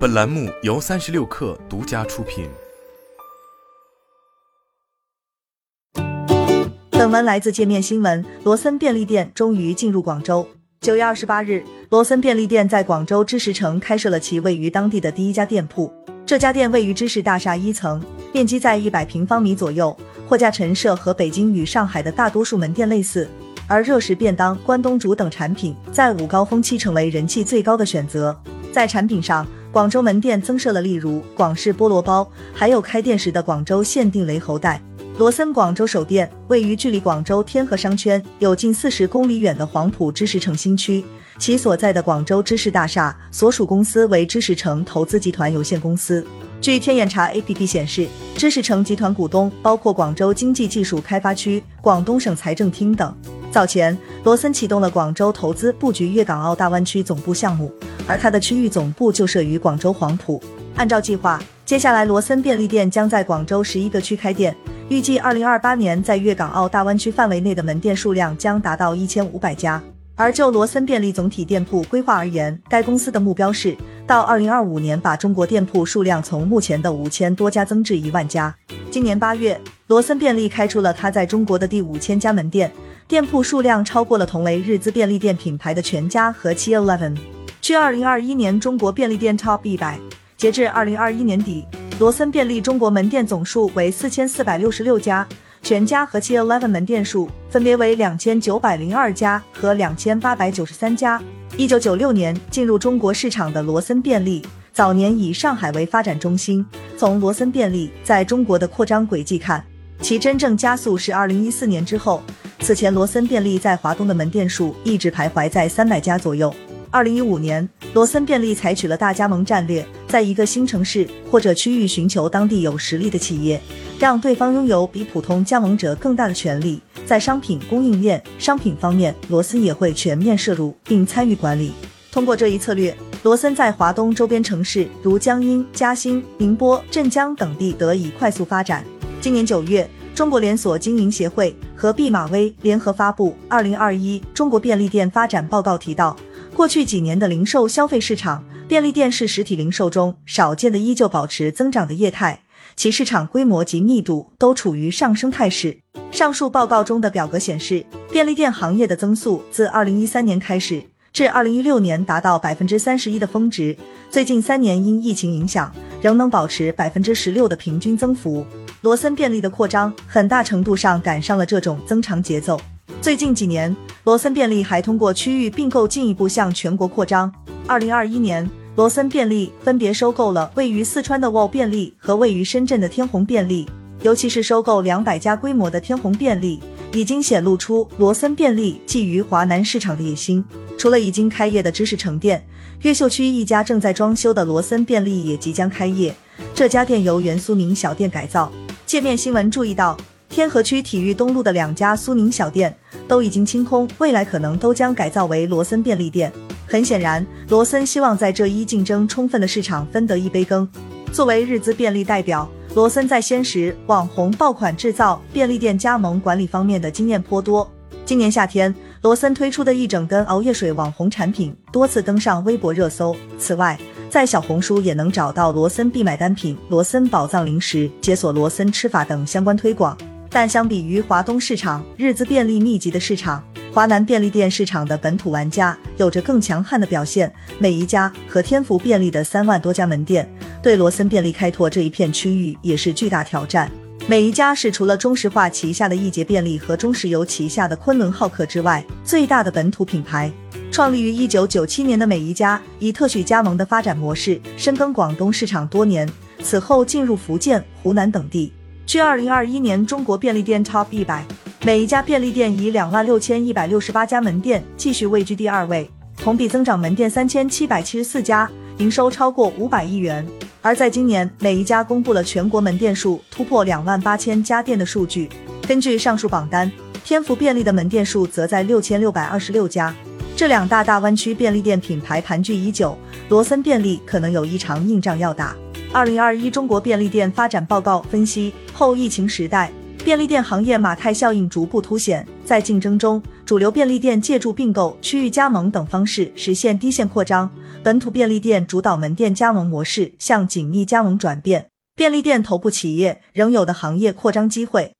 本栏目由三十六氪独家出品。本文来自界面新闻。罗森便利店终于进入广州。九月二十八日，罗森便利店在广州知识城开设了其位于当地的第一家店铺。这家店位于知识大厦一层，面积在一百平方米左右，货架陈设和北京与上海的大多数门店类似。而热食便当、关东煮等产品在午高峰期成为人气最高的选择。在产品上，广州门店增设了例如广式菠萝包，还有开店时的广州限定雷猴带。罗森广州首店位于距离广州天河商圈有近四十公里远的黄埔知识城新区，其所在的广州知识大厦所属公司为知识城投资集团有限公司。据天眼查 APP 显示，知识城集团股东包括广州经济技术开发区、广东省财政厅等。早前，罗森启动了广州投资布局粤港澳大湾区总部项目。而它的区域总部就设于广州黄埔。按照计划，接下来罗森便利店将在广州十一个区开店，预计二零二八年在粤港澳大湾区范围内的门店数量将达到一千五百家。而就罗森便利总体店铺规划而言，该公司的目标是到二零二五年把中国店铺数量从目前的五千多家增至一万家。今年八月，罗森便利开出了它在中国的第五千家门店，店铺数量超过了同为日资便利店品牌的全家和七 Eleven。据二零二一年中国便利店 Top 一百，截至二零二一年底，罗森便利中国门店总数为四千四百六十六家，全家和七 Eleven 门店数分别为两千九百零二家和两千八百九十三家。一九九六年进入中国市场的罗森便利，早年以上海为发展中心。从罗森便利在中国的扩张轨迹看，其真正加速是二零一四年之后。此前，罗森便利在华东的门店数一直徘徊在三百家左右。二零一五年，罗森便利采取了大加盟战略，在一个新城市或者区域寻求当地有实力的企业，让对方拥有比普通加盟者更大的权利。在商品供应链、商品方面，罗森也会全面摄入并参与管理。通过这一策略，罗森在华东周边城市如江阴、嘉兴、宁波、镇江等地得以快速发展。今年九月，中国连锁经营协会和毕马威联合发布《二零二一中国便利店发展报告》，提到。过去几年的零售消费市场，便利店是实体零售中少见的依旧保持增长的业态，其市场规模及密度都处于上升态势。上述报告中的表格显示，便利店行业的增速自二零一三年开始至二零一六年达到百分之三十一的峰值，最近三年因疫情影响，仍能保持百分之十六的平均增幅。罗森便利的扩张很大程度上赶上了这种增长节奏。最近几年，罗森便利还通过区域并购进一步向全国扩张。二零二一年，罗森便利分别收购了位于四川的沃便利和位于深圳的天虹便利，尤其是收购两百家规模的天虹便利，已经显露出罗森便利觊觎华南市场的野心。除了已经开业的知识城店，越秀区一家正在装修的罗森便利也即将开业。这家店由原苏宁小店改造。界面新闻注意到。天河区体育东路的两家苏宁小店都已经清空，未来可能都将改造为罗森便利店。很显然，罗森希望在这一竞争充分的市场分得一杯羹。作为日资便利代表，罗森在鲜食、网红爆款制造、便利店加盟管理方面的经验颇多。今年夏天，罗森推出的一整根熬夜水网红产品多次登上微博热搜。此外，在小红书也能找到罗森必买单品、罗森宝藏零食、解锁罗森吃法等相关推广。但相比于华东市场日资便利密集的市场，华南便利店市场的本土玩家有着更强悍的表现。美宜家和天福便利的三万多家门店，对罗森便利开拓这一片区域也是巨大挑战。美宜家是除了中石化旗下的易捷便利和中石油旗下的昆仑好客之外，最大的本土品牌。创立于一九九七年的美宜家，以特许加盟的发展模式深耕广东市场多年，此后进入福建、湖南等地。据二零二一年中国便利店 Top 一百，每一家便利店以两万六千一百六十八家门店继续位居第二位，同比增长门店三千七百七十四家，营收超过五百亿元。而在今年，每一家公布了全国门店数突破两万八千家店的数据。根据上述榜单，天福便利的门店数则在六千六百二十六家。这两大大湾区便利店品牌盘踞已久，罗森便利可能有一场硬仗要打。二零二一中国便利店发展报告分析，后疫情时代，便利店行业马太效应逐步凸显。在竞争中，主流便利店借助并购、区域加盟等方式实现低线扩张，本土便利店主导门店加盟模式向紧密加盟转变。便利店头部企业仍有的行业扩张机会。